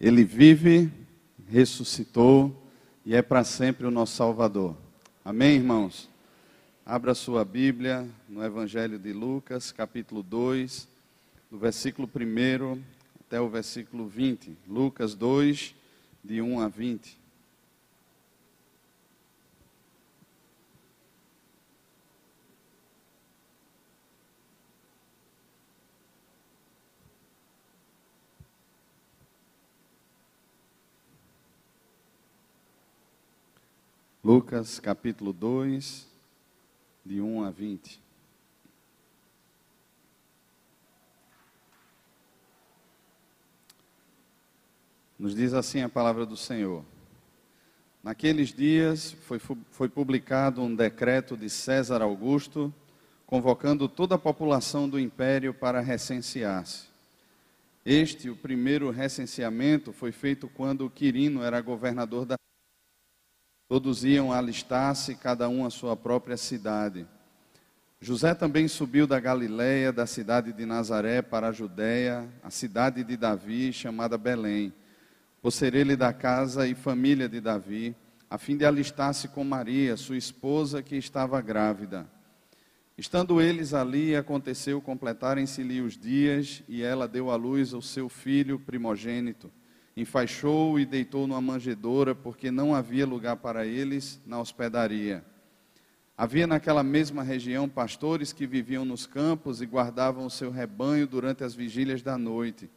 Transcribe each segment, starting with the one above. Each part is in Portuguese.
Ele vive, ressuscitou e é para sempre o nosso Salvador. Amém, irmãos? Abra sua Bíblia no Evangelho de Lucas, capítulo 2, do versículo 1 até o versículo 20. Lucas 2, de 1 a 20. Lucas capítulo 2, de 1 a 20. Nos diz assim a palavra do Senhor. Naqueles dias foi, foi publicado um decreto de César Augusto, convocando toda a população do império para recensear-se. Este, o primeiro recenseamento, foi feito quando Quirino era governador da Todos iam alistar-se, cada um a sua própria cidade. José também subiu da Galiléia, da cidade de Nazaré, para a Judéia, a cidade de Davi, chamada Belém, por ser ele da casa e família de Davi, a fim de alistar-se com Maria, sua esposa, que estava grávida. Estando eles ali, aconteceu completarem-se-lhe os dias, e ela deu à luz o seu filho primogênito enfaixou e deitou numa manjedoura, porque não havia lugar para eles na hospedaria. Havia naquela mesma região pastores que viviam nos campos e guardavam o seu rebanho durante as vigílias da noite.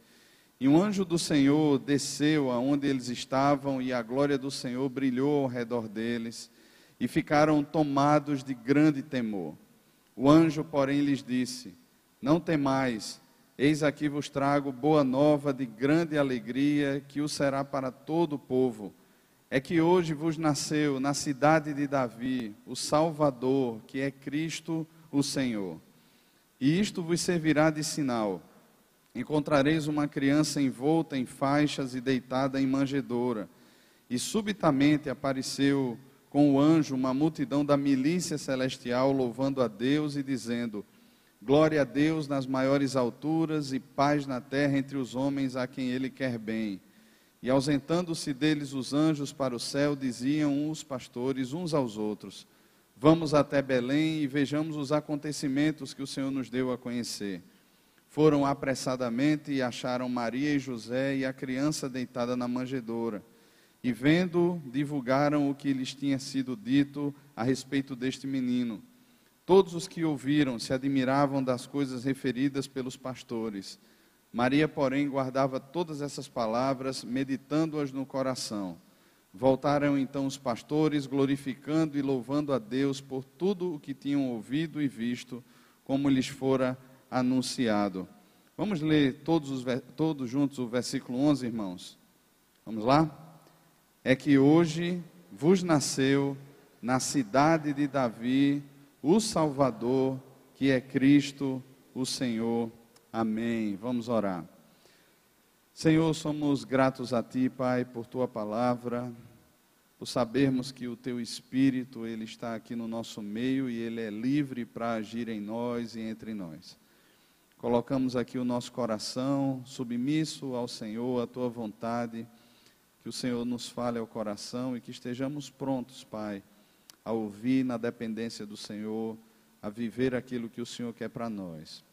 E um anjo do Senhor desceu aonde eles estavam, e a glória do Senhor brilhou ao redor deles, e ficaram tomados de grande temor. O anjo, porém, lhes disse: Não temais, Eis aqui vos trago boa nova de grande alegria, que o será para todo o povo. É que hoje vos nasceu na cidade de Davi o Salvador, que é Cristo o Senhor. E isto vos servirá de sinal. Encontrareis uma criança envolta em faixas e deitada em manjedoura. E subitamente apareceu com o anjo uma multidão da milícia celestial, louvando a Deus e dizendo: Glória a Deus nas maiores alturas e paz na terra entre os homens a quem ele quer bem. E ausentando-se deles os anjos para o céu, diziam os pastores uns aos outros: Vamos até Belém e vejamos os acontecimentos que o Senhor nos deu a conhecer. Foram apressadamente e acharam Maria e José e a criança deitada na manjedoura. E vendo, divulgaram o que lhes tinha sido dito a respeito deste menino. Todos os que ouviram se admiravam das coisas referidas pelos pastores. Maria, porém, guardava todas essas palavras, meditando-as no coração. Voltaram então os pastores, glorificando e louvando a Deus por tudo o que tinham ouvido e visto, como lhes fora anunciado. Vamos ler todos, os, todos juntos o versículo 11, irmãos? Vamos lá? É que hoje vos nasceu na cidade de Davi o Salvador, que é Cristo, o Senhor. Amém. Vamos orar. Senhor, somos gratos a Ti, Pai, por Tua palavra, por sabermos que o Teu Espírito, Ele está aqui no nosso meio e Ele é livre para agir em nós e entre nós. Colocamos aqui o nosso coração submisso ao Senhor, à Tua vontade, que o Senhor nos fale ao coração e que estejamos prontos, Pai, a ouvir na dependência do Senhor, a viver aquilo que o Senhor quer para nós.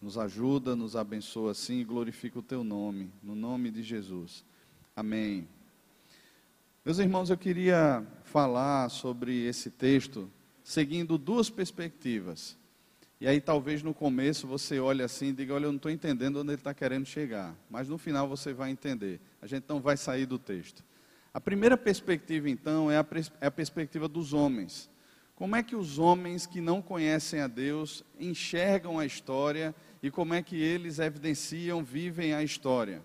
Nos ajuda, nos abençoa assim e glorifica o teu nome, no nome de Jesus. Amém. Meus irmãos, eu queria falar sobre esse texto seguindo duas perspectivas. E aí talvez no começo você olhe assim e diga, olha, eu não estou entendendo onde ele está querendo chegar. Mas no final você vai entender. A gente não vai sair do texto. A primeira perspectiva, então, é a, é a perspectiva dos homens. Como é que os homens que não conhecem a Deus enxergam a história e como é que eles evidenciam, vivem a história?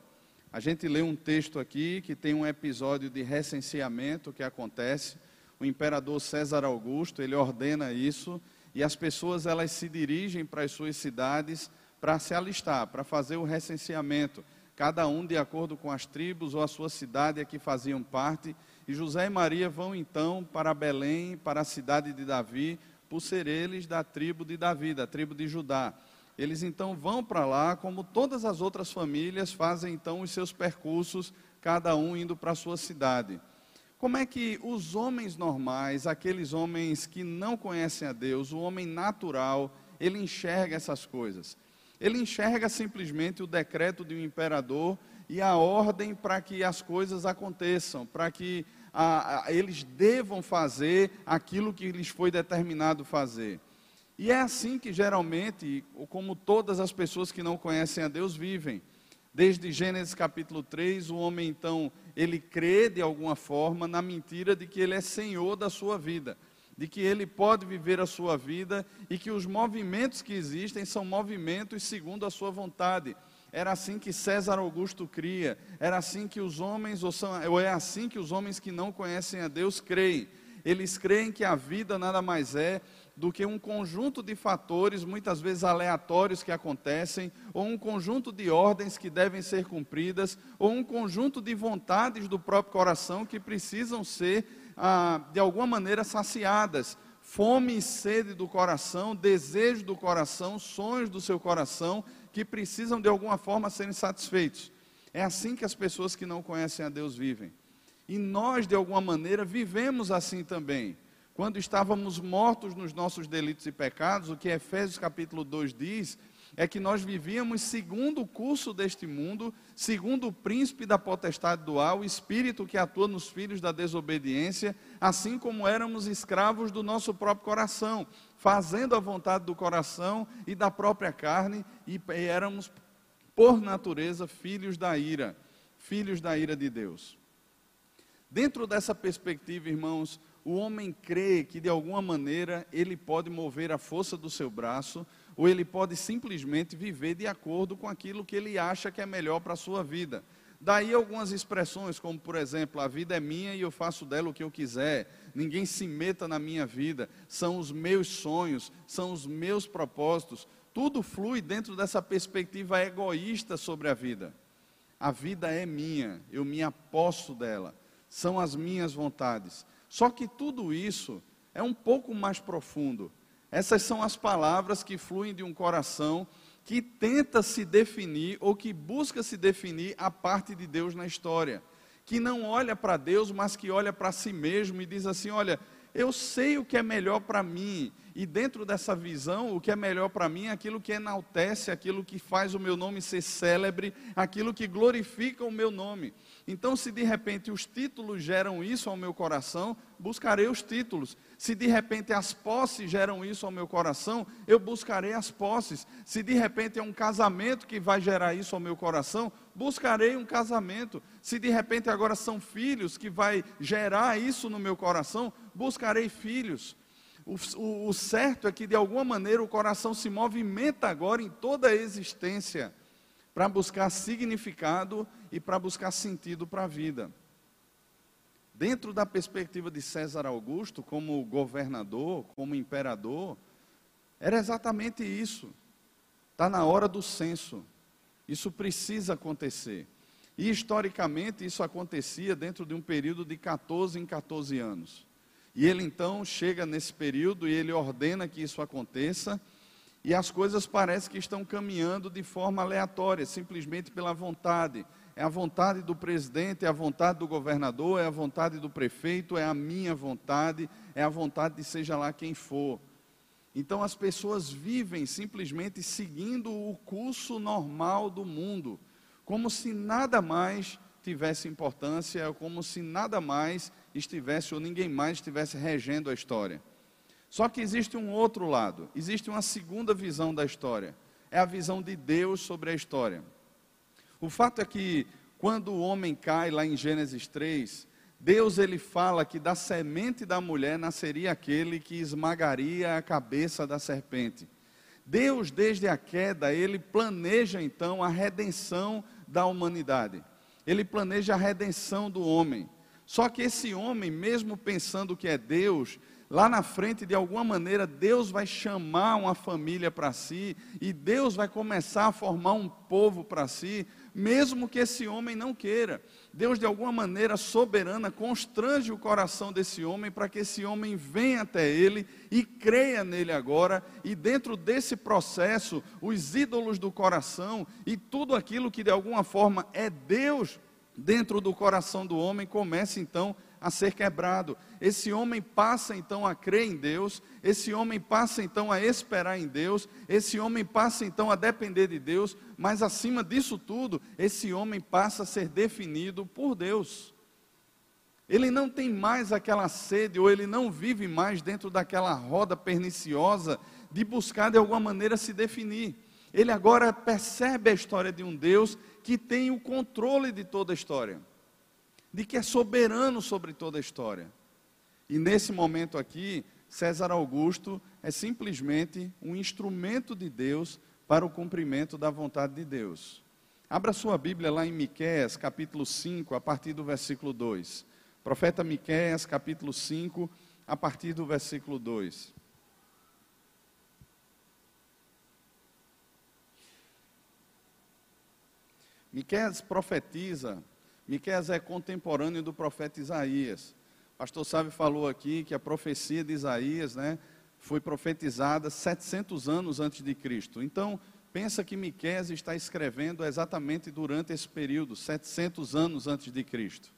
A gente lê um texto aqui que tem um episódio de recenseamento que acontece. O imperador César Augusto, ele ordena isso e as pessoas elas se dirigem para as suas cidades para se alistar, para fazer o recenseamento cada um de acordo com as tribos ou a sua cidade a que faziam parte. E José e Maria vão então para Belém, para a cidade de Davi, por ser eles da tribo de Davi, da tribo de Judá. Eles então vão para lá, como todas as outras famílias fazem então os seus percursos, cada um indo para a sua cidade. Como é que os homens normais, aqueles homens que não conhecem a Deus, o homem natural, ele enxerga essas coisas? Ele enxerga simplesmente o decreto de um imperador e a ordem para que as coisas aconteçam, para que a, a, eles devam fazer aquilo que lhes foi determinado fazer. E é assim que geralmente, como todas as pessoas que não conhecem a Deus vivem. Desde Gênesis capítulo 3, o homem então, ele crê de alguma forma na mentira de que ele é senhor da sua vida, de que ele pode viver a sua vida e que os movimentos que existem são movimentos segundo a sua vontade. Era assim que César Augusto cria, era assim que os homens, ou, são, ou é assim que os homens que não conhecem a Deus creem. Eles creem que a vida nada mais é do que um conjunto de fatores, muitas vezes aleatórios, que acontecem, ou um conjunto de ordens que devem ser cumpridas, ou um conjunto de vontades do próprio coração que precisam ser, ah, de alguma maneira, saciadas. Fome e sede do coração, desejo do coração, sonhos do seu coração, que precisam de alguma forma serem satisfeitos. É assim que as pessoas que não conhecem a Deus vivem. E nós, de alguma maneira, vivemos assim também. Quando estávamos mortos nos nossos delitos e pecados, o que Efésios capítulo 2 diz é que nós vivíamos segundo o curso deste mundo, segundo o príncipe da potestade dual, o espírito que atua nos filhos da desobediência, assim como éramos escravos do nosso próprio coração, fazendo a vontade do coração e da própria carne, e éramos, por natureza, filhos da ira, filhos da ira de Deus. Dentro dessa perspectiva, irmãos, o homem crê que de alguma maneira ele pode mover a força do seu braço, ou ele pode simplesmente viver de acordo com aquilo que ele acha que é melhor para a sua vida. Daí algumas expressões, como por exemplo, a vida é minha e eu faço dela o que eu quiser, ninguém se meta na minha vida, são os meus sonhos, são os meus propósitos, tudo flui dentro dessa perspectiva egoísta sobre a vida. A vida é minha, eu me aposto dela, são as minhas vontades. Só que tudo isso é um pouco mais profundo. Essas são as palavras que fluem de um coração que tenta se definir ou que busca se definir a parte de Deus na história. Que não olha para Deus, mas que olha para si mesmo e diz assim: Olha, eu sei o que é melhor para mim, e dentro dessa visão, o que é melhor para mim é aquilo que enaltece, aquilo que faz o meu nome ser célebre, aquilo que glorifica o meu nome. Então, se de repente os títulos geram isso ao meu coração, buscarei os títulos. Se de repente as posses geram isso ao meu coração, eu buscarei as posses. Se de repente é um casamento que vai gerar isso ao meu coração, buscarei um casamento. Se de repente agora são filhos que vai gerar isso no meu coração, buscarei filhos. O, o, o certo é que de alguma maneira o coração se movimenta agora em toda a existência para buscar significado e para buscar sentido para a vida. Dentro da perspectiva de César Augusto, como governador, como imperador, era exatamente isso. Está na hora do censo. Isso precisa acontecer. E historicamente isso acontecia dentro de um período de 14 em 14 anos. E ele então chega nesse período e ele ordena que isso aconteça e as coisas parecem que estão caminhando de forma aleatória, simplesmente pela vontade. É a vontade do presidente, é a vontade do governador, é a vontade do prefeito, é a minha vontade, é a vontade de seja lá quem for. Então as pessoas vivem simplesmente seguindo o curso normal do mundo, como se nada mais tivesse importância, como se nada mais estivesse ou ninguém mais estivesse regendo a história. Só que existe um outro lado, existe uma segunda visão da história. É a visão de Deus sobre a história. O fato é que quando o homem cai lá em Gênesis 3, Deus ele fala que da semente da mulher nasceria aquele que esmagaria a cabeça da serpente. Deus, desde a queda, ele planeja então a redenção da humanidade. Ele planeja a redenção do homem. Só que esse homem, mesmo pensando que é Deus, lá na frente, de alguma maneira, Deus vai chamar uma família para si, e Deus vai começar a formar um povo para si, mesmo que esse homem não queira. Deus, de alguma maneira soberana, constrange o coração desse homem para que esse homem venha até ele e creia nele agora. E dentro desse processo, os ídolos do coração e tudo aquilo que de alguma forma é Deus dentro do coração do homem começa então a ser quebrado. Esse homem passa então a crer em Deus, esse homem passa então a esperar em Deus, esse homem passa então a depender de Deus, mas acima disso tudo, esse homem passa a ser definido por Deus. Ele não tem mais aquela sede, ou ele não vive mais dentro daquela roda perniciosa de buscar de alguma maneira se definir. Ele agora percebe a história de um Deus que tem o controle de toda a história de que é soberano sobre toda a história. E nesse momento aqui, César Augusto é simplesmente um instrumento de Deus para o cumprimento da vontade de Deus. Abra sua Bíblia lá em Miqueias, capítulo 5, a partir do versículo 2. Profeta Miqueias, capítulo 5, a partir do versículo 2. Miqueias profetiza Miqueias é contemporâneo do profeta Isaías. O pastor Sábio falou aqui que a profecia de Isaías, né, foi profetizada 700 anos antes de Cristo. Então, pensa que Miqueias está escrevendo exatamente durante esse período, 700 anos antes de Cristo.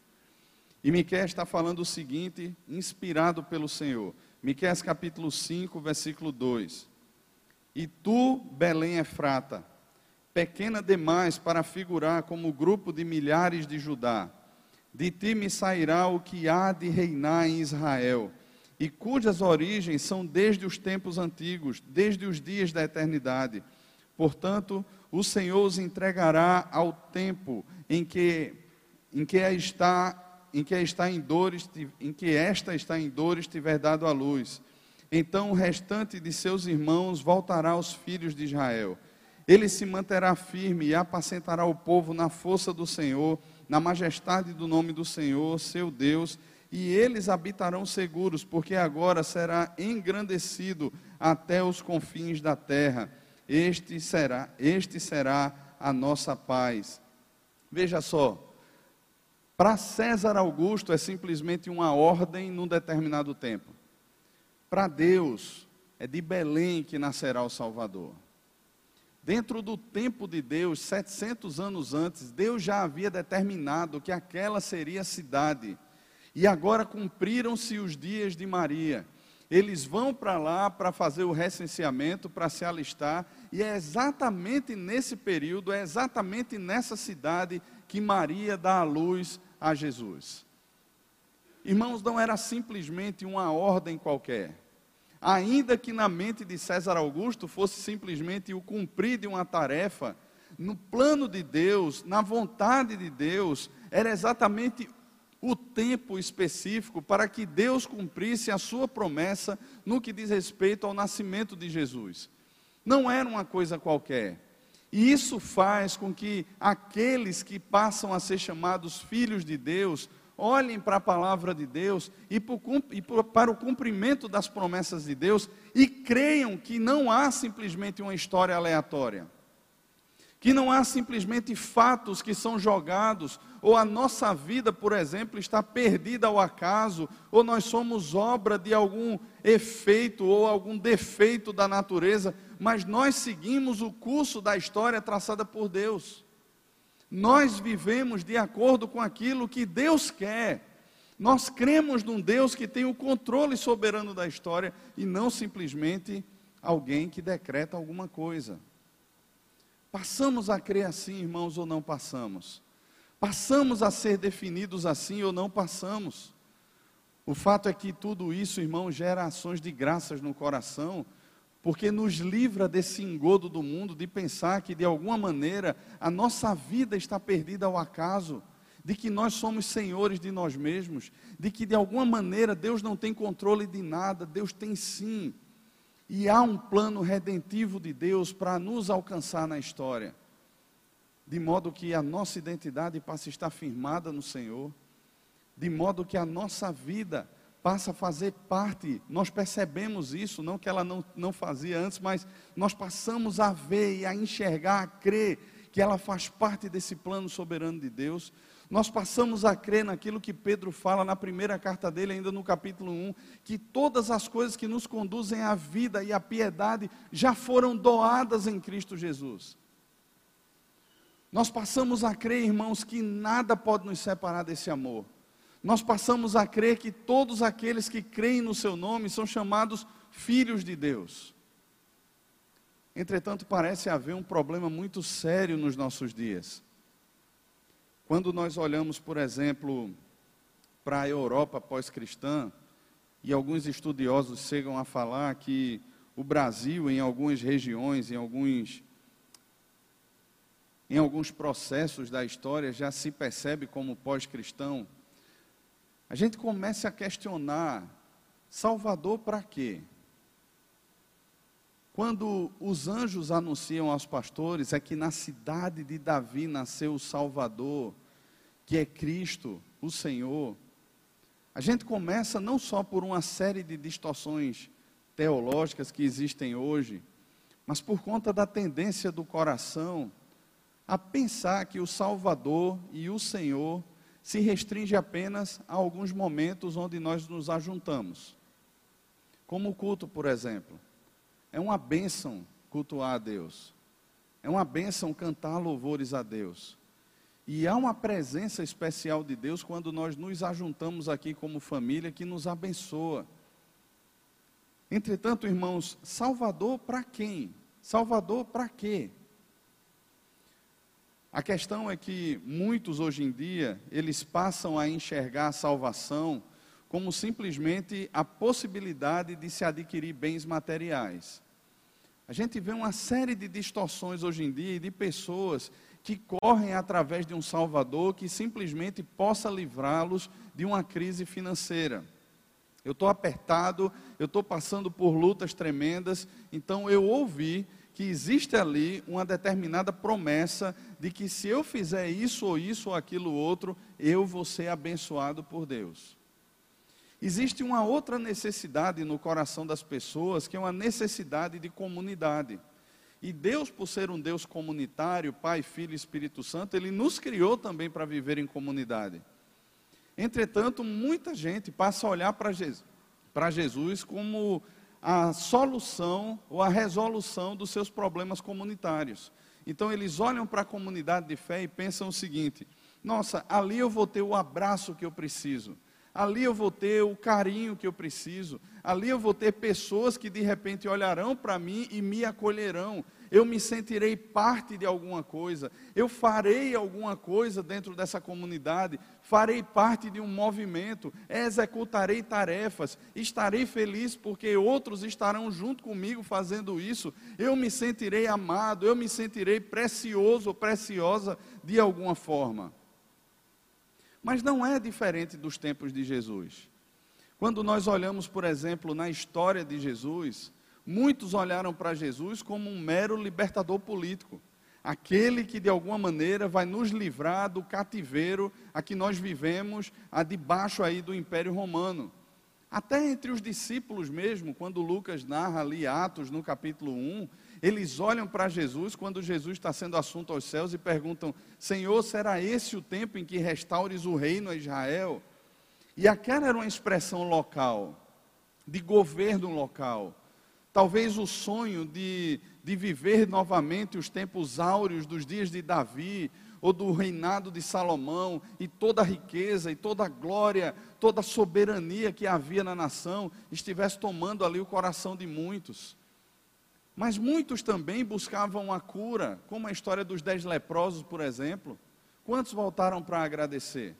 E Miqueias está falando o seguinte, inspirado pelo Senhor. Miqueias capítulo 5, versículo 2. E tu, Belém Efrata, pequena demais para figurar como grupo de milhares de Judá. De ti me sairá o que há de reinar em Israel, e cujas origens são desde os tempos antigos, desde os dias da eternidade. Portanto, o Senhor os entregará ao tempo em que em que está em que está em dores, em que esta está em dores tiver dado a luz. Então o restante de seus irmãos voltará aos filhos de Israel ele se manterá firme e apacentará o povo na força do Senhor, na majestade do nome do Senhor, seu Deus, e eles habitarão seguros, porque agora será engrandecido até os confins da terra. Este será, este será a nossa paz. Veja só, para César Augusto é simplesmente uma ordem num determinado tempo. Para Deus é de Belém que nascerá o Salvador. Dentro do tempo de Deus, 700 anos antes, Deus já havia determinado que aquela seria a cidade. E agora cumpriram-se os dias de Maria. Eles vão para lá para fazer o recenseamento, para se alistar, e é exatamente nesse período, é exatamente nessa cidade que Maria dá a luz a Jesus. Irmãos, não era simplesmente uma ordem qualquer ainda que na mente de César Augusto fosse simplesmente o cumprir de uma tarefa, no plano de Deus, na vontade de Deus, era exatamente o tempo específico para que Deus cumprisse a sua promessa no que diz respeito ao nascimento de Jesus. Não era uma coisa qualquer. E isso faz com que aqueles que passam a ser chamados filhos de Deus olhem para a palavra de Deus e para o cumprimento das promessas de Deus e creiam que não há simplesmente uma história aleatória, que não há simplesmente fatos que são jogados, ou a nossa vida, por exemplo, está perdida ao acaso, ou nós somos obra de algum efeito ou algum defeito da natureza, mas nós seguimos o curso da história traçada por Deus. Nós vivemos de acordo com aquilo que Deus quer. Nós cremos num Deus que tem o controle soberano da história e não simplesmente alguém que decreta alguma coisa. Passamos a crer assim, irmãos, ou não passamos? Passamos a ser definidos assim ou não passamos? O fato é que tudo isso, irmão, gera ações de graças no coração, porque nos livra desse engodo do mundo de pensar que de alguma maneira a nossa vida está perdida ao acaso, de que nós somos senhores de nós mesmos, de que de alguma maneira Deus não tem controle de nada, Deus tem sim. E há um plano redentivo de Deus para nos alcançar na história, de modo que a nossa identidade passe a estar firmada no Senhor, de modo que a nossa vida passa a fazer parte, nós percebemos isso, não que ela não, não fazia antes, mas nós passamos a ver e a enxergar, a crer que ela faz parte desse plano soberano de Deus. Nós passamos a crer naquilo que Pedro fala na primeira carta dele, ainda no capítulo 1, que todas as coisas que nos conduzem à vida e à piedade já foram doadas em Cristo Jesus. Nós passamos a crer, irmãos, que nada pode nos separar desse amor. Nós passamos a crer que todos aqueles que creem no seu nome são chamados filhos de Deus. Entretanto, parece haver um problema muito sério nos nossos dias. Quando nós olhamos, por exemplo, para a Europa pós-cristã, e alguns estudiosos chegam a falar que o Brasil, em algumas regiões, em alguns, em alguns processos da história, já se percebe como pós-cristão, a gente começa a questionar: Salvador para quê? Quando os anjos anunciam aos pastores é que na cidade de Davi nasceu o Salvador, que é Cristo, o Senhor. A gente começa não só por uma série de distorções teológicas que existem hoje, mas por conta da tendência do coração a pensar que o Salvador e o Senhor se restringe apenas a alguns momentos onde nós nos ajuntamos. Como o culto, por exemplo. É uma bênção cultuar a Deus. É uma bênção cantar louvores a Deus. E há uma presença especial de Deus quando nós nos ajuntamos aqui como família que nos abençoa. Entretanto, irmãos, Salvador para quem? Salvador para quê? A questão é que muitos hoje em dia, eles passam a enxergar a salvação como simplesmente a possibilidade de se adquirir bens materiais. A gente vê uma série de distorções hoje em dia de pessoas que correm através de um Salvador que simplesmente possa livrá-los de uma crise financeira. Eu estou apertado, eu estou passando por lutas tremendas, então eu ouvi que existe ali uma determinada promessa de que se eu fizer isso ou isso ou aquilo outro, eu vou ser abençoado por Deus. Existe uma outra necessidade no coração das pessoas, que é uma necessidade de comunidade. E Deus, por ser um Deus comunitário, Pai, Filho e Espírito Santo, Ele nos criou também para viver em comunidade. Entretanto, muita gente passa a olhar para Jesus, Jesus como a solução ou a resolução dos seus problemas comunitários. Então, eles olham para a comunidade de fé e pensam o seguinte: nossa, ali eu vou ter o abraço que eu preciso. Ali eu vou ter o carinho que eu preciso, ali eu vou ter pessoas que de repente olharão para mim e me acolherão, eu me sentirei parte de alguma coisa, eu farei alguma coisa dentro dessa comunidade, farei parte de um movimento, executarei tarefas, estarei feliz porque outros estarão junto comigo fazendo isso, eu me sentirei amado, eu me sentirei precioso ou preciosa de alguma forma. Mas não é diferente dos tempos de Jesus. Quando nós olhamos, por exemplo, na história de Jesus, muitos olharam para Jesus como um mero libertador político, aquele que de alguma maneira vai nos livrar do cativeiro a que nós vivemos, a debaixo aí do Império Romano. Até entre os discípulos mesmo, quando Lucas narra ali Atos no capítulo 1, eles olham para Jesus quando Jesus está sendo assunto aos céus e perguntam: Senhor, será esse o tempo em que restaures o reino a Israel? E aquela era uma expressão local, de governo local. Talvez o sonho de, de viver novamente os tempos áureos dos dias de Davi, ou do reinado de Salomão, e toda a riqueza, e toda a glória, toda a soberania que havia na nação, estivesse tomando ali o coração de muitos. Mas muitos também buscavam a cura, como a história dos dez leprosos, por exemplo. Quantos voltaram para agradecer?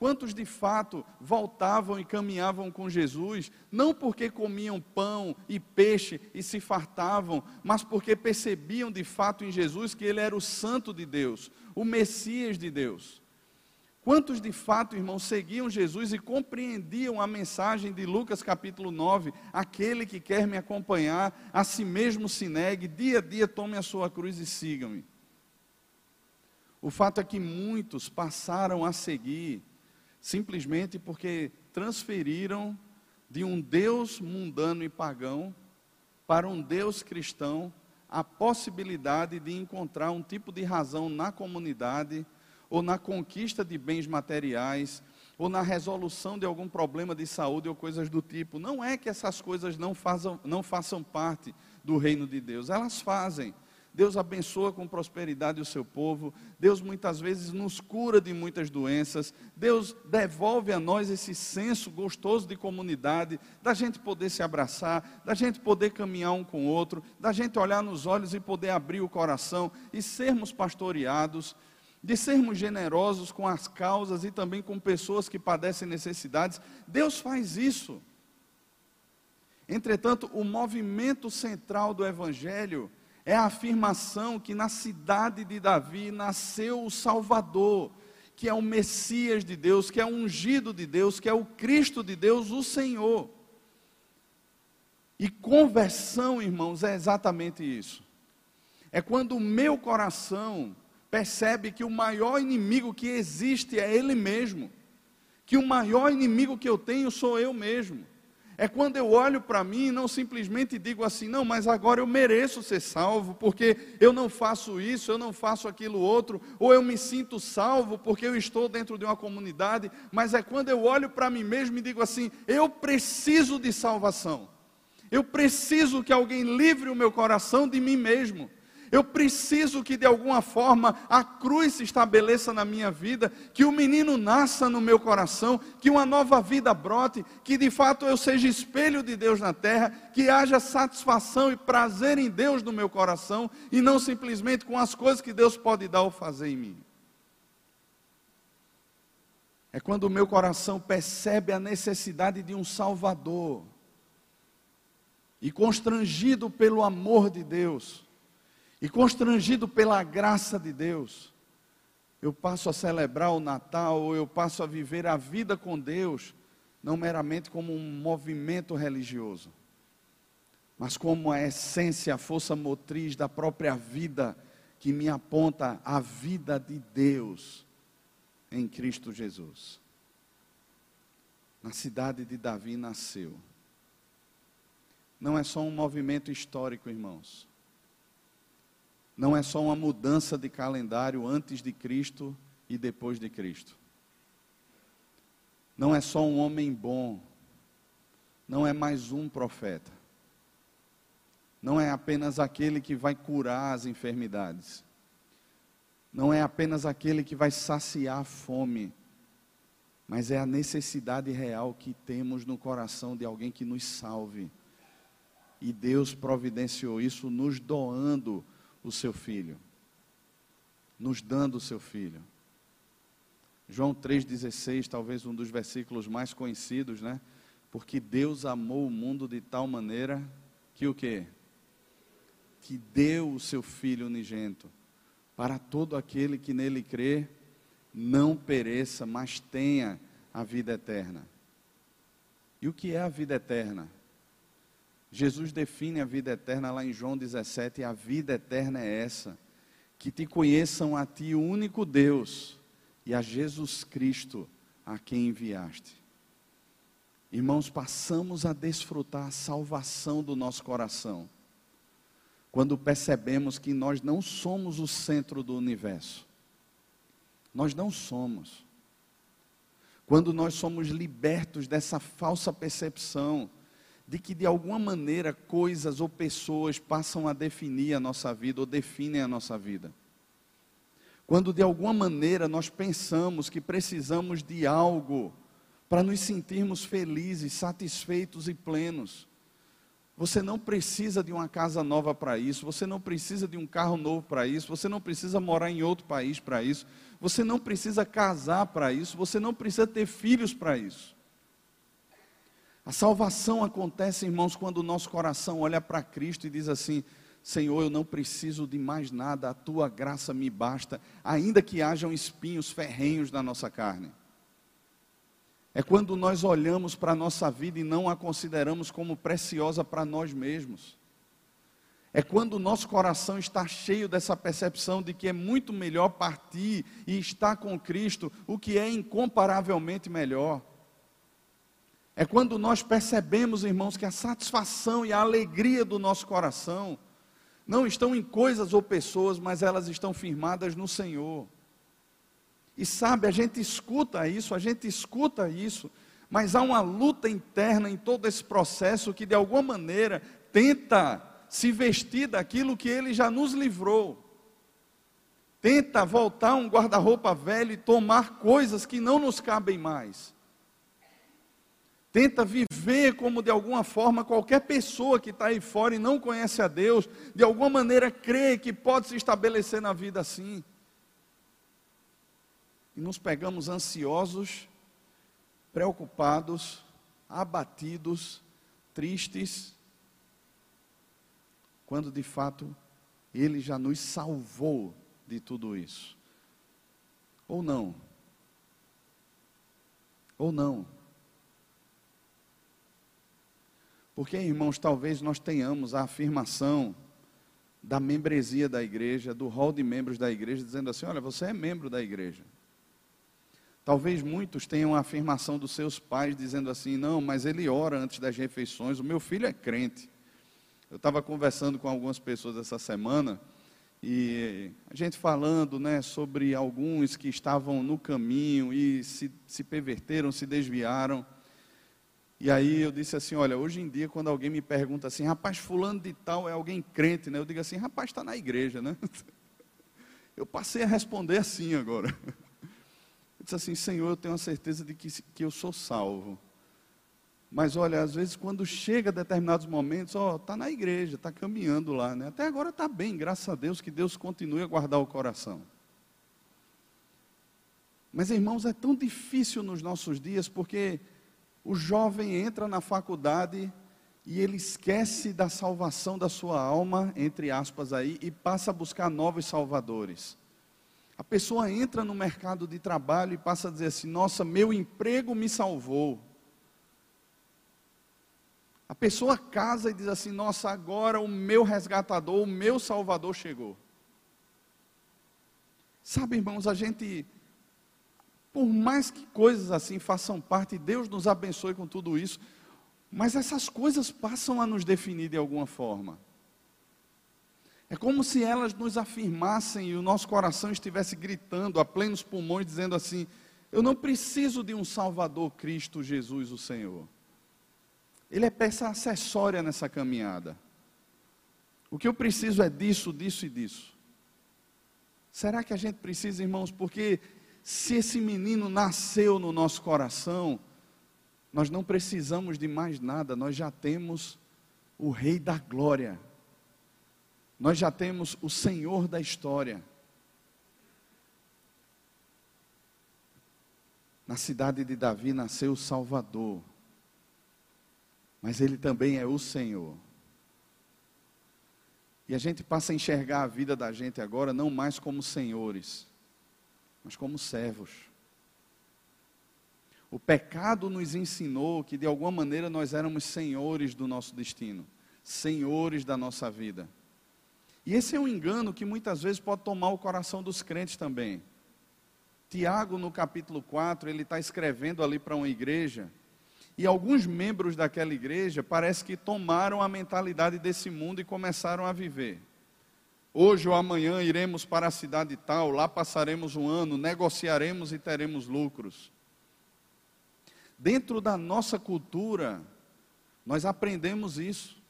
Quantos de fato voltavam e caminhavam com Jesus, não porque comiam pão e peixe e se fartavam, mas porque percebiam de fato em Jesus que Ele era o Santo de Deus, o Messias de Deus. Quantos de fato, irmãos, seguiam Jesus e compreendiam a mensagem de Lucas capítulo 9? Aquele que quer me acompanhar, a si mesmo se negue, dia a dia tome a sua cruz e siga-me. O fato é que muitos passaram a seguir simplesmente porque transferiram de um Deus mundano e pagão para um Deus cristão a possibilidade de encontrar um tipo de razão na comunidade, ou na conquista de bens materiais, ou na resolução de algum problema de saúde ou coisas do tipo. Não é que essas coisas não façam, não façam parte do reino de Deus, elas fazem. Deus abençoa com prosperidade o seu povo, Deus muitas vezes nos cura de muitas doenças, Deus devolve a nós esse senso gostoso de comunidade, da gente poder se abraçar, da gente poder caminhar um com o outro, da gente olhar nos olhos e poder abrir o coração e sermos pastoreados, de sermos generosos com as causas e também com pessoas que padecem necessidades. Deus faz isso. Entretanto, o movimento central do Evangelho é a afirmação que na cidade de Davi nasceu o Salvador, que é o Messias de Deus, que é o ungido de Deus, que é o Cristo de Deus, o Senhor. E conversão, irmãos, é exatamente isso. É quando o meu coração percebe que o maior inimigo que existe é ele mesmo, que o maior inimigo que eu tenho sou eu mesmo. É quando eu olho para mim e não simplesmente digo assim, não, mas agora eu mereço ser salvo, porque eu não faço isso, eu não faço aquilo outro, ou eu me sinto salvo porque eu estou dentro de uma comunidade, mas é quando eu olho para mim mesmo e digo assim, eu preciso de salvação. Eu preciso que alguém livre o meu coração de mim mesmo. Eu preciso que de alguma forma a cruz se estabeleça na minha vida, que o menino nasça no meu coração, que uma nova vida brote, que de fato eu seja espelho de Deus na terra, que haja satisfação e prazer em Deus no meu coração e não simplesmente com as coisas que Deus pode dar ou fazer em mim. É quando o meu coração percebe a necessidade de um Salvador e constrangido pelo amor de Deus e constrangido pela graça de Deus, eu passo a celebrar o Natal, ou eu passo a viver a vida com Deus, não meramente como um movimento religioso, mas como a essência, a força motriz da própria vida que me aponta a vida de Deus em Cristo Jesus. Na cidade de Davi nasceu. Não é só um movimento histórico, irmãos não é só uma mudança de calendário antes de Cristo e depois de Cristo. Não é só um homem bom. Não é mais um profeta. Não é apenas aquele que vai curar as enfermidades. Não é apenas aquele que vai saciar a fome. Mas é a necessidade real que temos no coração de alguém que nos salve. E Deus providenciou isso nos doando o seu filho, nos dando o seu filho. João 3,16, talvez um dos versículos mais conhecidos, né? Porque Deus amou o mundo de tal maneira que o quê? Que deu o seu filho unigento para todo aquele que nele crê, não pereça, mas tenha a vida eterna. E o que é a vida eterna? Jesus define a vida eterna lá em João 17, e a vida eterna é essa: que te conheçam a ti, o único Deus, e a Jesus Cristo, a quem enviaste. Irmãos, passamos a desfrutar a salvação do nosso coração, quando percebemos que nós não somos o centro do universo. Nós não somos. Quando nós somos libertos dessa falsa percepção de que de alguma maneira coisas ou pessoas passam a definir a nossa vida ou definem a nossa vida. Quando de alguma maneira nós pensamos que precisamos de algo para nos sentirmos felizes, satisfeitos e plenos. Você não precisa de uma casa nova para isso, você não precisa de um carro novo para isso, você não precisa morar em outro país para isso, você não precisa casar para isso, você não precisa ter filhos para isso. A salvação acontece, irmãos, quando o nosso coração olha para Cristo e diz assim: Senhor, eu não preciso de mais nada, a tua graça me basta, ainda que hajam espinhos ferrenhos na nossa carne. É quando nós olhamos para a nossa vida e não a consideramos como preciosa para nós mesmos. É quando o nosso coração está cheio dessa percepção de que é muito melhor partir e estar com Cristo, o que é incomparavelmente melhor. É quando nós percebemos, irmãos, que a satisfação e a alegria do nosso coração não estão em coisas ou pessoas, mas elas estão firmadas no Senhor. E sabe, a gente escuta isso, a gente escuta isso, mas há uma luta interna em todo esse processo que de alguma maneira tenta se vestir daquilo que ele já nos livrou. Tenta voltar um guarda-roupa velho e tomar coisas que não nos cabem mais. Tenta viver como de alguma forma qualquer pessoa que está aí fora e não conhece a Deus, de alguma maneira crê que pode se estabelecer na vida assim. E nos pegamos ansiosos, preocupados, abatidos, tristes, quando de fato Ele já nos salvou de tudo isso. Ou não? Ou não? Porque, irmãos, talvez nós tenhamos a afirmação da membresia da igreja, do rol de membros da igreja, dizendo assim: olha, você é membro da igreja. Talvez muitos tenham a afirmação dos seus pais dizendo assim: não, mas ele ora antes das refeições, o meu filho é crente. Eu estava conversando com algumas pessoas essa semana e a gente falando né, sobre alguns que estavam no caminho e se, se perverteram, se desviaram. E aí eu disse assim: olha, hoje em dia, quando alguém me pergunta assim, rapaz, fulano de tal é alguém crente, né? Eu digo assim, rapaz, está na igreja, né? Eu passei a responder assim agora. Eu disse assim, Senhor, eu tenho a certeza de que, que eu sou salvo. Mas olha, às vezes quando chega determinados momentos, ó, está na igreja, está caminhando lá, né? Até agora está bem, graças a Deus, que Deus continue a guardar o coração. Mas irmãos, é tão difícil nos nossos dias, porque o jovem entra na faculdade e ele esquece da salvação da sua alma, entre aspas aí, e passa a buscar novos salvadores. A pessoa entra no mercado de trabalho e passa a dizer assim: Nossa, meu emprego me salvou. A pessoa casa e diz assim: Nossa, agora o meu resgatador, o meu salvador chegou. Sabe, irmãos, a gente por mais que coisas assim façam parte, Deus nos abençoe com tudo isso, mas essas coisas passam a nos definir de alguma forma. É como se elas nos afirmassem e o nosso coração estivesse gritando a plenos pulmões, dizendo assim: Eu não preciso de um Salvador, Cristo Jesus, o Senhor. Ele é peça acessória nessa caminhada. O que eu preciso é disso, disso e disso. Será que a gente precisa, irmãos? Porque se esse menino nasceu no nosso coração, nós não precisamos de mais nada, nós já temos o Rei da Glória, nós já temos o Senhor da história. Na cidade de Davi nasceu o Salvador, mas ele também é o Senhor. E a gente passa a enxergar a vida da gente agora não mais como senhores, mas como servos. O pecado nos ensinou que de alguma maneira nós éramos senhores do nosso destino, senhores da nossa vida. E esse é um engano que muitas vezes pode tomar o coração dos crentes também. Tiago, no capítulo 4, ele está escrevendo ali para uma igreja, e alguns membros daquela igreja parece que tomaram a mentalidade desse mundo e começaram a viver. Hoje ou amanhã iremos para a cidade tal, lá passaremos um ano, negociaremos e teremos lucros. Dentro da nossa cultura, nós aprendemos isso.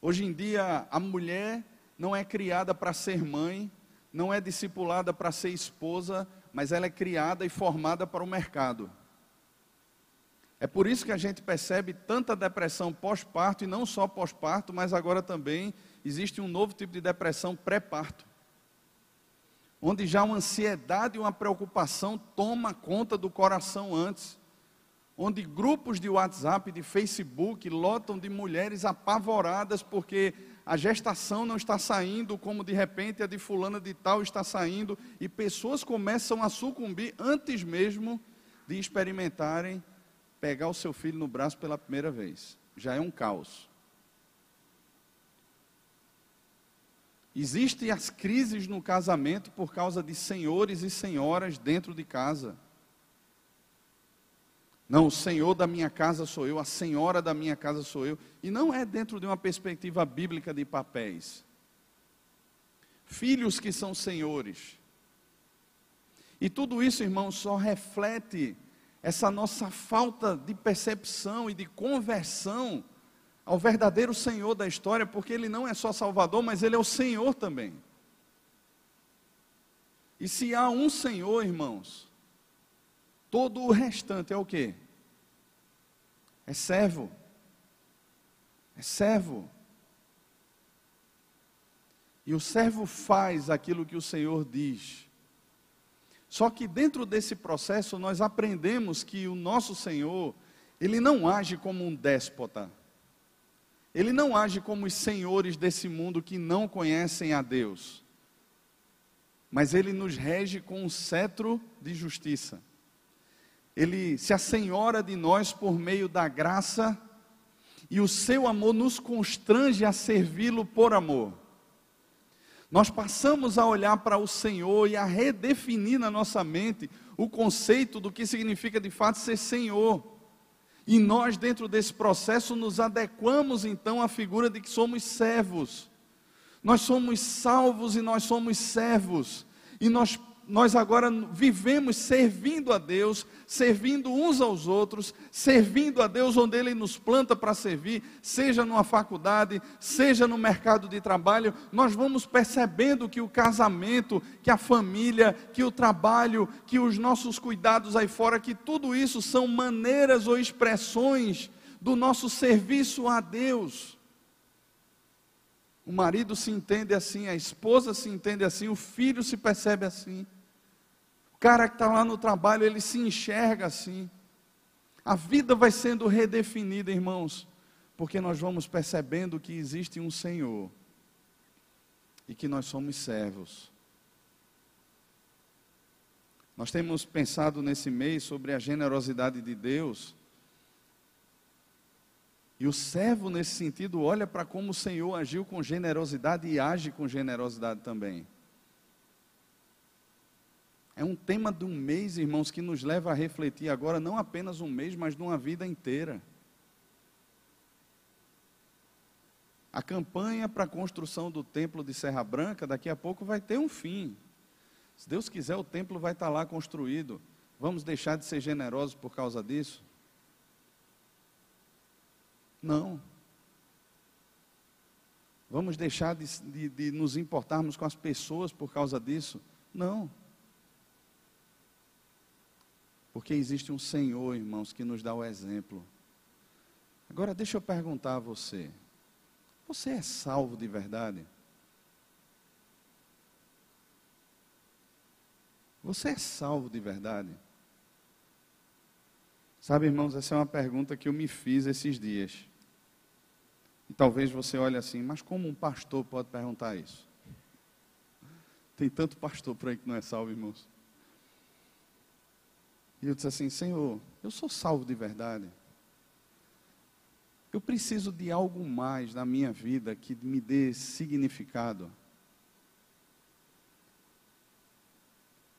Hoje em dia, a mulher não é criada para ser mãe, não é discipulada para ser esposa, mas ela é criada e formada para o mercado. É por isso que a gente percebe tanta depressão pós-parto, e não só pós-parto, mas agora também existe um novo tipo de depressão pré-parto, onde já uma ansiedade e uma preocupação toma conta do coração antes, onde grupos de WhatsApp, de Facebook lotam de mulheres apavoradas porque a gestação não está saindo como de repente a de fulana de tal está saindo e pessoas começam a sucumbir antes mesmo de experimentarem pegar o seu filho no braço pela primeira vez. Já é um caos. Existem as crises no casamento por causa de senhores e senhoras dentro de casa. Não, o senhor da minha casa sou eu, a senhora da minha casa sou eu. E não é dentro de uma perspectiva bíblica de papéis. Filhos que são senhores. E tudo isso, irmãos, só reflete essa nossa falta de percepção e de conversão ao verdadeiro Senhor da história, porque Ele não é só Salvador, mas Ele é o Senhor também. E se há um Senhor, irmãos, todo o restante é o que? É servo. É servo. E o servo faz aquilo que o Senhor diz. Só que dentro desse processo nós aprendemos que o nosso Senhor, ele não age como um déspota. Ele não age como os senhores desse mundo que não conhecem a Deus mas ele nos rege com um cetro de justiça. Ele se assenhora de nós por meio da graça e o seu amor nos constrange a servi-lo por amor. Nós passamos a olhar para o Senhor e a redefinir na nossa mente o conceito do que significa de fato ser Senhor. E nós, dentro desse processo, nos adequamos então à figura de que somos servos. Nós somos salvos e nós somos servos. E nós, nós agora vivemos servindo a Deus, servindo uns aos outros, servindo a Deus onde Ele nos planta para servir, seja numa faculdade, seja no mercado de trabalho. Nós vamos percebendo que o casamento, que a família, que o trabalho, que os nossos cuidados aí fora, que tudo isso são maneiras ou expressões do nosso serviço a Deus. O marido se entende assim, a esposa se entende assim, o filho se percebe assim. Cara que está lá no trabalho, ele se enxerga assim. A vida vai sendo redefinida, irmãos, porque nós vamos percebendo que existe um Senhor e que nós somos servos. Nós temos pensado nesse mês sobre a generosidade de Deus e o servo, nesse sentido, olha para como o Senhor agiu com generosidade e age com generosidade também. É um tema de um mês, irmãos, que nos leva a refletir agora, não apenas um mês, mas de uma vida inteira. A campanha para a construção do templo de Serra Branca, daqui a pouco vai ter um fim. Se Deus quiser, o templo vai estar lá construído. Vamos deixar de ser generosos por causa disso? Não. Vamos deixar de, de, de, nos importarmos com as pessoas por causa disso? Não. Porque existe um Senhor, irmãos, que nos dá o exemplo. Agora, deixa eu perguntar a você: você é salvo de verdade? Você é salvo de verdade? Sabe, irmãos, essa é uma pergunta que eu me fiz esses dias. E talvez você olhe assim, mas como um pastor pode perguntar isso? Tem tanto pastor por aí que não é salvo, irmãos. E eu disse assim: Senhor, eu sou salvo de verdade. Eu preciso de algo mais na minha vida que me dê significado.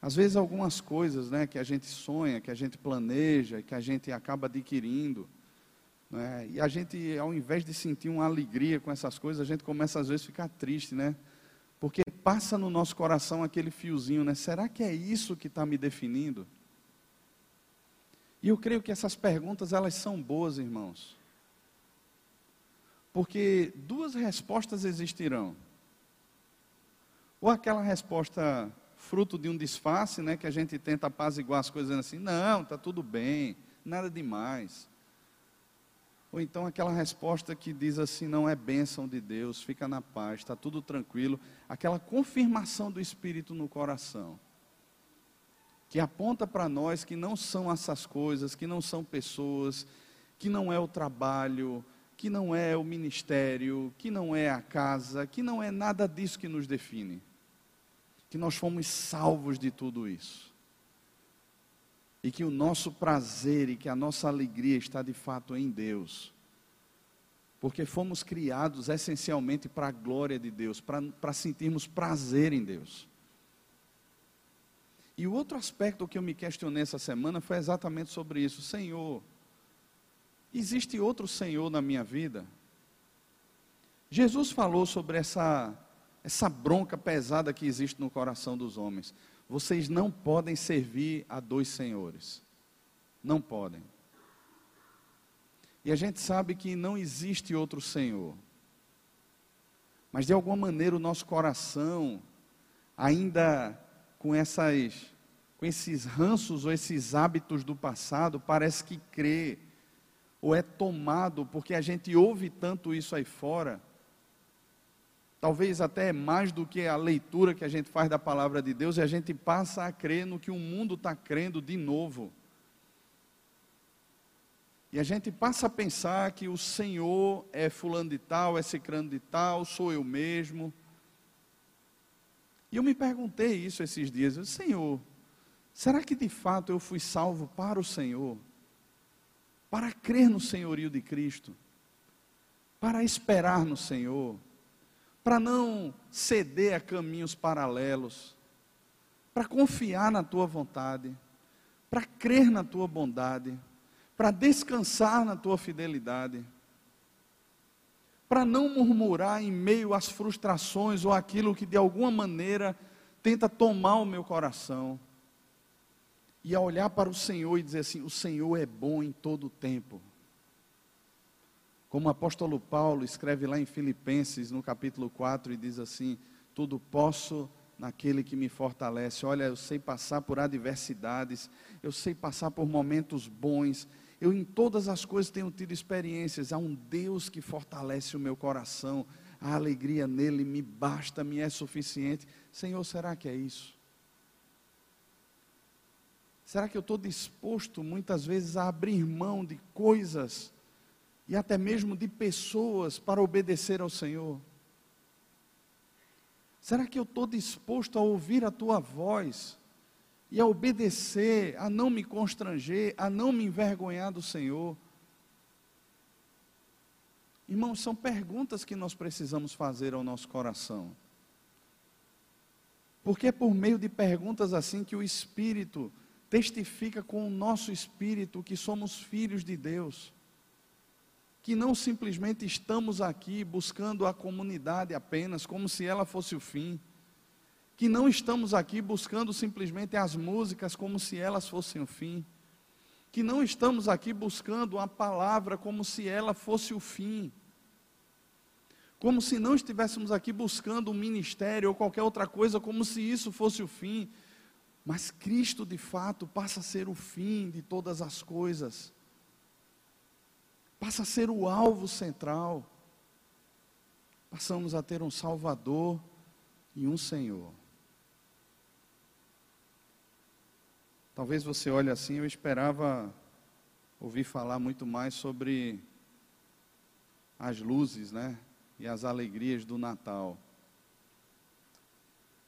Às vezes algumas coisas, né, que a gente sonha, que a gente planeja, que a gente acaba adquirindo, né? E a gente, ao invés de sentir uma alegria com essas coisas, a gente começa às vezes a ficar triste, né? Porque passa no nosso coração aquele fiozinho, né? Será que é isso que está me definindo? E eu creio que essas perguntas, elas são boas, irmãos. Porque duas respostas existirão. Ou aquela resposta fruto de um disfarce, né, que a gente tenta apaziguar as coisas assim, não, está tudo bem, nada demais. Ou então aquela resposta que diz assim: não é bênção de Deus, fica na paz, está tudo tranquilo. Aquela confirmação do Espírito no coração. Que aponta para nós que não são essas coisas, que não são pessoas, que não é o trabalho, que não é o ministério, que não é a casa, que não é nada disso que nos define. Que nós fomos salvos de tudo isso e que o nosso prazer e que a nossa alegria está de fato em Deus. Porque fomos criados essencialmente para a glória de Deus, para, sentirmos prazer em Deus. E o outro aspecto que eu me questionei essa semana foi exatamente sobre isso. Senhor, existe outro Senhor na minha vida? Jesus falou sobre essa, essa bronca pesada que existe no coração dos homens. Vocês não podem servir a dois senhores. Não podem. E a gente sabe que não existe outro Senhor. Mas de alguma maneira o nosso coração, ainda com essas com esses ranços ou esses hábitos do passado, parece que crê ou é tomado, porque a gente ouve tanto isso aí fora, talvez até mais do que a leitura que a gente faz da palavra de Deus, e a gente passa a crer no que o mundo está crendo de novo. E a gente passa a pensar que o Senhor é fulano de tal, é cicrano de tal, sou eu mesmo. E eu me perguntei isso esses dias, eu, Senhor, será que de fato eu fui salvo para o Senhor? Para crer no senhorio de Cristo? Para esperar no Senhor? Para não ceder a caminhos paralelos? Para confiar na tua vontade? Para crer na tua bondade? para descansar na tua fidelidade, para não murmurar em meio às frustrações ou aquilo que de alguma maneira tenta tomar o meu coração, e a olhar para o Senhor e dizer assim: o Senhor é bom em todo o tempo. Como o apóstolo Paulo escreve lá em Filipenses, no capítulo 4, e diz assim: Tudo posso naquele que me fortalece. Olha, eu sei passar por adversidades, eu sei passar por momentos bons, eu em todas as coisas tenho tido experiências. Há um Deus que fortalece o meu coração. A alegria nele me basta, me é suficiente. Senhor, será que é isso? Será que eu estou disposto muitas vezes a abrir mão de coisas e até mesmo de pessoas para obedecer ao Senhor? Será que eu estou disposto a ouvir a tua voz? e a obedecer, a não me constranger, a não me envergonhar do Senhor. Irmãos, são perguntas que nós precisamos fazer ao nosso coração. Porque é por meio de perguntas assim que o Espírito testifica com o nosso espírito que somos filhos de Deus. Que não simplesmente estamos aqui buscando a comunidade apenas, como se ela fosse o fim que não estamos aqui buscando simplesmente as músicas como se elas fossem o fim, que não estamos aqui buscando a palavra como se ela fosse o fim, como se não estivéssemos aqui buscando um ministério ou qualquer outra coisa como se isso fosse o fim, mas Cristo de fato passa a ser o fim de todas as coisas, passa a ser o alvo central, passamos a ter um Salvador e um Senhor. Talvez você olhe assim, eu esperava ouvir falar muito mais sobre as luzes, né? E as alegrias do Natal.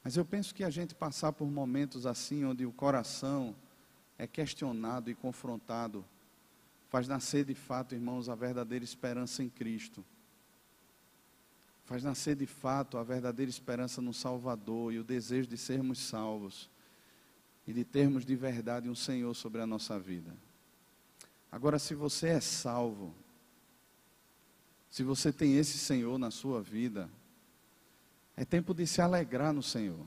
Mas eu penso que a gente passar por momentos assim, onde o coração é questionado e confrontado, faz nascer de fato, irmãos, a verdadeira esperança em Cristo. Faz nascer de fato a verdadeira esperança no Salvador e o desejo de sermos salvos e de termos de verdade um Senhor sobre a nossa vida. Agora, se você é salvo, se você tem esse Senhor na sua vida, é tempo de se alegrar no Senhor.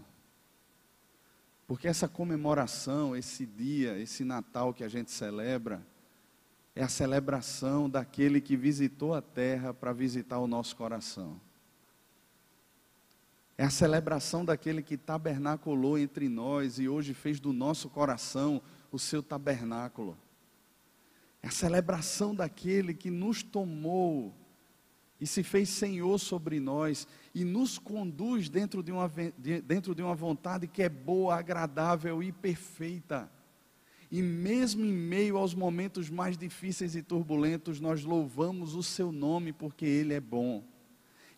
Porque essa comemoração, esse dia, esse Natal que a gente celebra, é a celebração daquele que visitou a terra para visitar o nosso coração. É a celebração daquele que tabernaculou entre nós e hoje fez do nosso coração o seu tabernáculo. É a celebração daquele que nos tomou e se fez Senhor sobre nós e nos conduz dentro de uma, dentro de uma vontade que é boa, agradável e perfeita. E mesmo em meio aos momentos mais difíceis e turbulentos, nós louvamos o seu nome porque ele é bom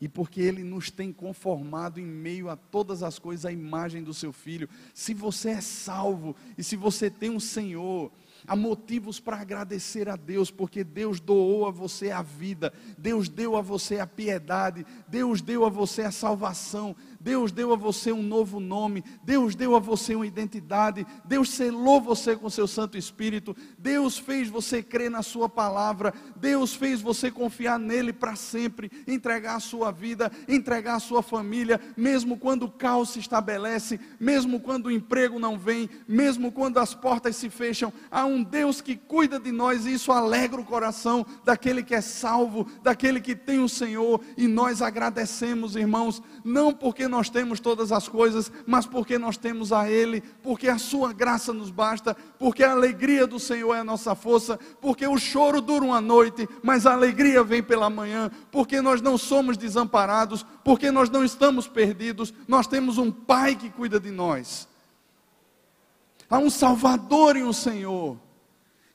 e porque Ele nos tem conformado em meio a todas as coisas à imagem do Seu Filho. Se você é salvo e se você tem um Senhor, há motivos para agradecer a Deus, porque Deus doou a você a vida, Deus deu a você a piedade, Deus deu a você a salvação, Deus deu a você um novo nome, Deus deu a você uma identidade, Deus selou você com seu Santo Espírito, Deus fez você crer na Sua palavra, Deus fez você confiar nele para sempre, entregar a sua vida, entregar a sua família, mesmo quando o caos se estabelece, mesmo quando o emprego não vem, mesmo quando as portas se fecham, há um Deus que cuida de nós e isso alegra o coração daquele que é salvo, daquele que tem o Senhor, e nós agradecemos, irmãos, não porque nós temos todas as coisas, mas porque nós temos a Ele, porque a Sua graça nos basta, porque a alegria do Senhor é a nossa força, porque o choro dura uma noite, mas a alegria vem pela manhã, porque nós não somos desamparados, porque nós não estamos perdidos, nós temos um Pai que cuida de nós. Há um Salvador em o Senhor.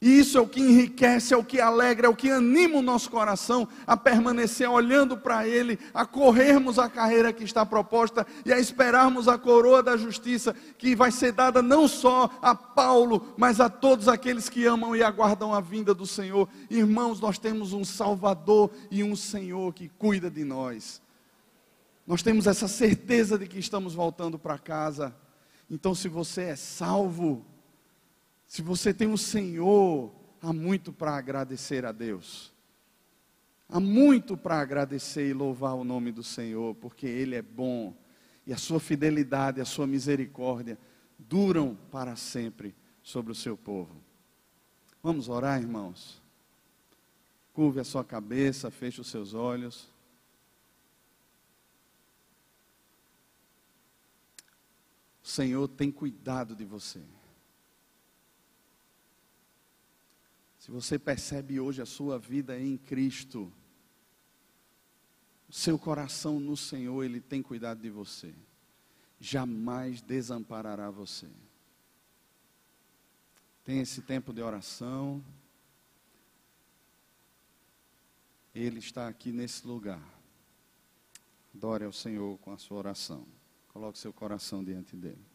E isso é o que enriquece, é o que alegra, é o que anima o nosso coração a permanecer olhando para Ele, a corrermos a carreira que está proposta e a esperarmos a coroa da justiça que vai ser dada não só a Paulo, mas a todos aqueles que amam e aguardam a vinda do Senhor. Irmãos, nós temos um Salvador e um Senhor que cuida de nós. Nós temos essa certeza de que estamos voltando para casa. Então, se você é salvo, se você tem o Senhor, há muito para agradecer a Deus. Há muito para agradecer e louvar o nome do Senhor, porque Ele é bom e a sua fidelidade, a sua misericórdia duram para sempre sobre o seu povo. Vamos orar, irmãos? Curve a sua cabeça, feche os seus olhos. O Senhor tem cuidado de você. Se você percebe hoje a sua vida em Cristo, seu coração no Senhor, Ele tem cuidado de você. Jamais desamparará você. Tem esse tempo de oração. Ele está aqui nesse lugar. Adore ao Senhor com a sua oração. Coloque seu coração diante dele.